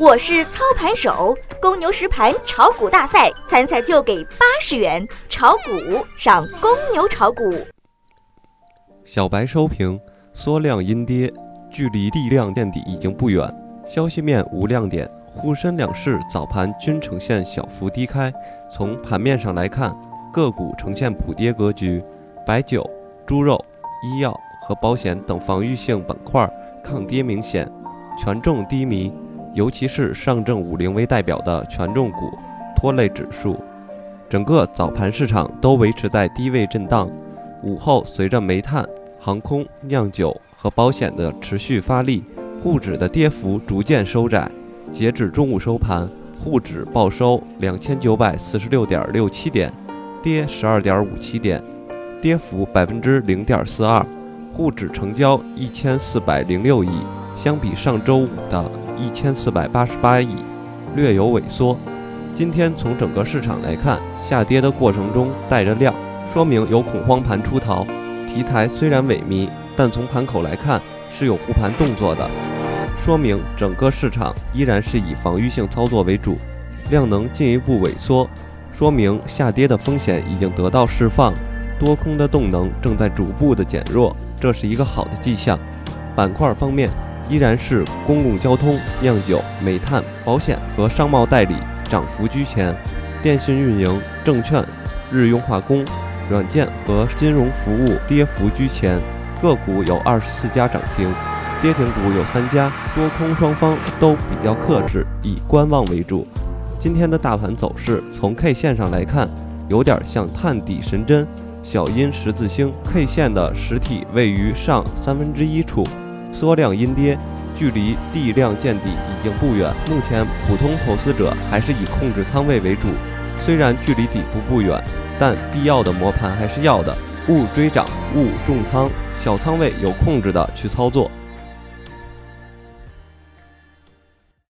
我是操盘手，公牛实盘炒股大赛参赛就给八十元，炒股上公牛炒股。小白收评：缩量阴跌，距离地量垫底已经不远。消息面无亮点，沪深两市早盘均呈现小幅低开。从盘面上来看，个股呈现普跌格局，白酒、猪肉、医药和保险等防御性板块抗跌明显，权重低迷，尤其是上证五零为代表的权重股拖累指数。整个早盘市场都维持在低位震荡。午后随着煤炭、航空、酿酒和保险的持续发力，沪指的跌幅逐渐收窄。截止中午收盘，沪指报收两千九百四十六点六七点，跌十二点五七点，跌幅百分之零点四二。沪指成交一千四百零六亿，相比上周五的一千四百八十八亿，略有萎缩。今天从整个市场来看，下跌的过程中带着量，说明有恐慌盘出逃。题材虽然萎靡，但从盘口来看是有护盘动作的，说明整个市场依然是以防御性操作为主。量能进一步萎缩，说明下跌的风险已经得到释放，多空的动能正在逐步的减弱。这是一个好的迹象。板块方面，依然是公共交通、酿酒、煤炭、保险和商贸代理涨幅居前，电信运营、证券、日用化工、软件和金融服务跌幅居前。个股有二十四家涨停，跌停股有三家。多空双方都比较克制，以观望为主。今天的大盘走势，从 K 线上来看，有点像探底神针。小阴十字星 K 线的实体位于上三分之一处，缩量阴跌，距离地量见底已经不远。目前普通投资者还是以控制仓位为主，虽然距离底部不远，但必要的磨盘还是要的，勿追涨，勿重仓，小仓位有控制的去操作。